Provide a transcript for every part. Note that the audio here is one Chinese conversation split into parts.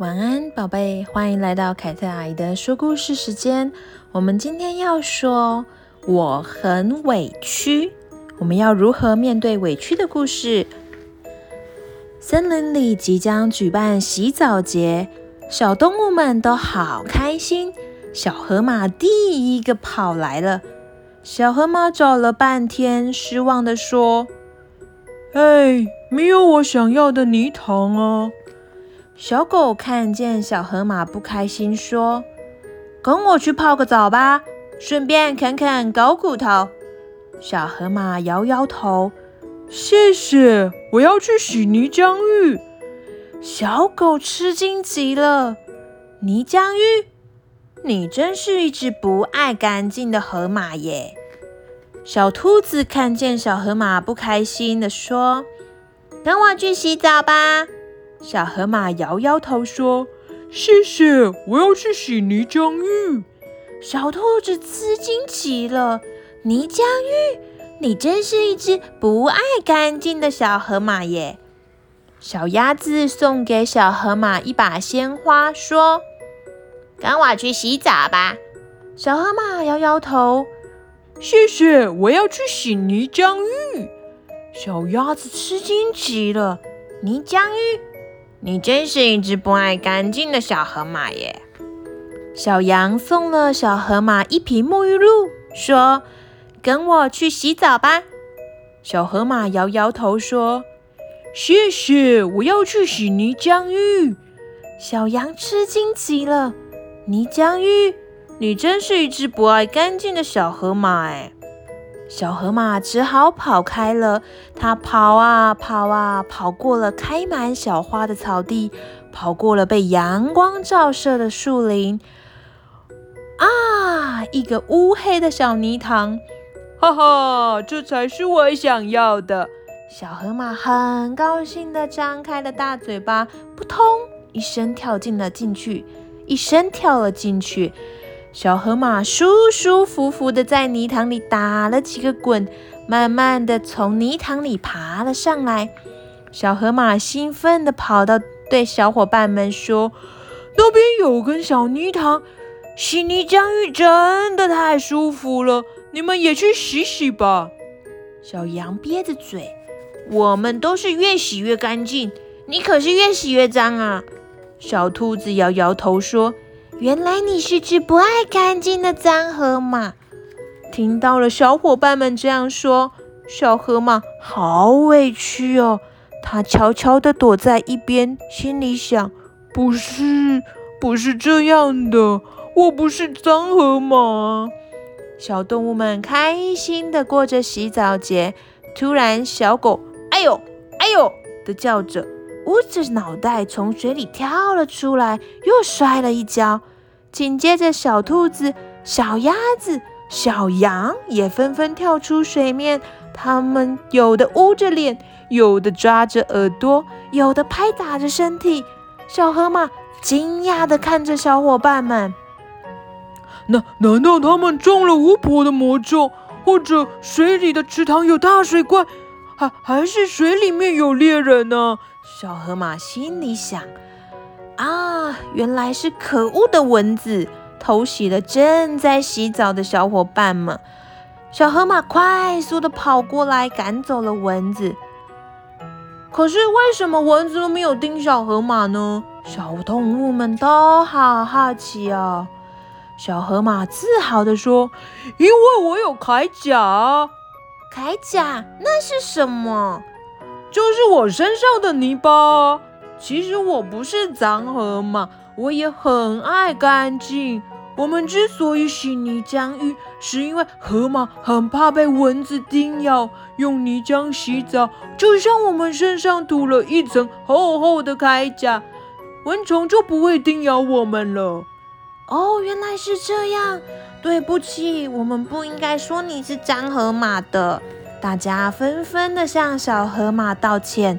晚安，宝贝，欢迎来到凯特阿姨的说故事时间。我们今天要说我很委屈，我们要如何面对委屈的故事？森林里即将举办洗澡节，小动物们都好开心。小河马第一个跑来了，小河马找了半天，失望地说：“哎，没有我想要的泥塘啊！”小狗看见小河马不开心，说：“跟我去泡个澡吧，顺便啃啃狗骨头。”小河马摇摇头：“谢谢，我要去洗泥浆浴。”小狗吃惊极了：“泥浆浴？你真是一只不爱干净的河马耶！”小兔子看见小河马不开心的说：“跟我去洗澡吧。”小河马摇摇头说：“谢谢，我要去洗泥浆浴。”小兔子吃惊极了：“泥浆浴？你真是一只不爱干净的小河马耶！”小鸭子送给小河马一把鲜花，说：“跟我去洗澡吧。”小河马摇摇头：“谢谢，我要去洗泥浆浴。”小鸭子吃惊极了：“泥浆浴？”你真是一只不爱干净的小河马耶！小羊送了小河马一瓶沐浴露，说：“跟我去洗澡吧。”小河马摇摇头说：“谢谢，我要去洗泥浆浴。”小羊吃惊极了：“泥浆浴？你真是一只不爱干净的小河马哎！”小河马只好跑开了。它跑啊跑啊，跑过了开满小花的草地，跑过了被阳光照射的树林。啊！一个乌黑的小泥塘，哈哈，这才是我想要的。小河马很高兴地张开了大嘴巴，扑通一声跳进了进去，一声跳了进去。小河马舒舒服服的在泥塘里打了几个滚，慢慢的从泥塘里爬了上来。小河马兴奋的跑到，对小伙伴们说：“那边有根小泥塘，洗泥浆浴真的太舒服了，你们也去洗洗吧。”小羊憋着嘴：“我们都是越洗越干净，你可是越洗越脏啊！”小兔子摇摇头说。原来你是只不爱干净的脏河马。听到了小伙伴们这样说，小河马好委屈哦。他悄悄地躲在一边，心里想：不是，不是这样的，我不是脏河马。小动物们开心地过着洗澡节。突然，小狗“哎呦，哎呦”的叫着，捂着脑袋从水里跳了出来，又摔了一跤。紧接着，小兔子、小鸭子、小羊也纷纷跳出水面。它们有的捂着脸，有的抓着耳朵，有的拍打着身体。小河马惊讶地看着小伙伴们：“难难道他们中了巫婆的魔咒，或者水里的池塘有大水怪，还还是水里面有猎人呢？”小河马心里想。啊，原来是可恶的蚊子偷袭了正在洗澡的小伙伴们。小河马快速地跑过来，赶走了蚊子。可是为什么蚊子都没有叮小河马呢？小动物们都好好奇哦。小河马自豪地说：“因为我有铠甲。”铠甲？那是什么？就是我身上的泥巴。其实我不是脏河马，我也很爱干净。我们之所以洗泥浆浴，是因为河马很怕被蚊子叮咬。用泥浆洗澡，就像我们身上涂了一层厚厚的铠甲，蚊虫就不会叮咬我们了。哦，原来是这样。对不起，我们不应该说你是脏河马的。大家纷纷地向小河马道歉。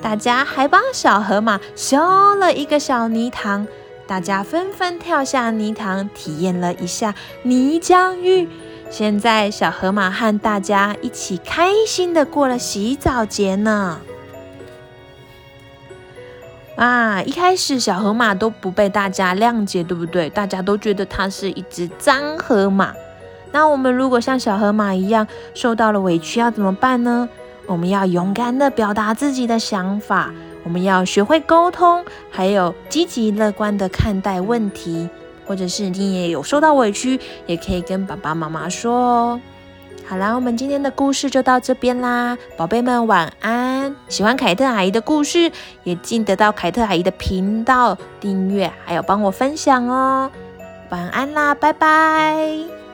大家还帮小河马修了一个小泥塘，大家纷纷跳下泥塘，体验了一下泥浆浴。现在，小河马和大家一起开心地过了洗澡节呢。啊，一开始小河马都不被大家谅解，对不对？大家都觉得它是一只脏河马。那我们如果像小河马一样受到了委屈，要怎么办呢？我们要勇敢地表达自己的想法，我们要学会沟通，还有积极乐观地看待问题。或者是你也有受到委屈，也可以跟爸爸妈妈说哦。好啦，我们今天的故事就到这边啦，宝贝们晚安。喜欢凯特阿姨的故事，也记得到凯特阿姨的频道订阅，还有帮我分享哦。晚安啦，拜拜。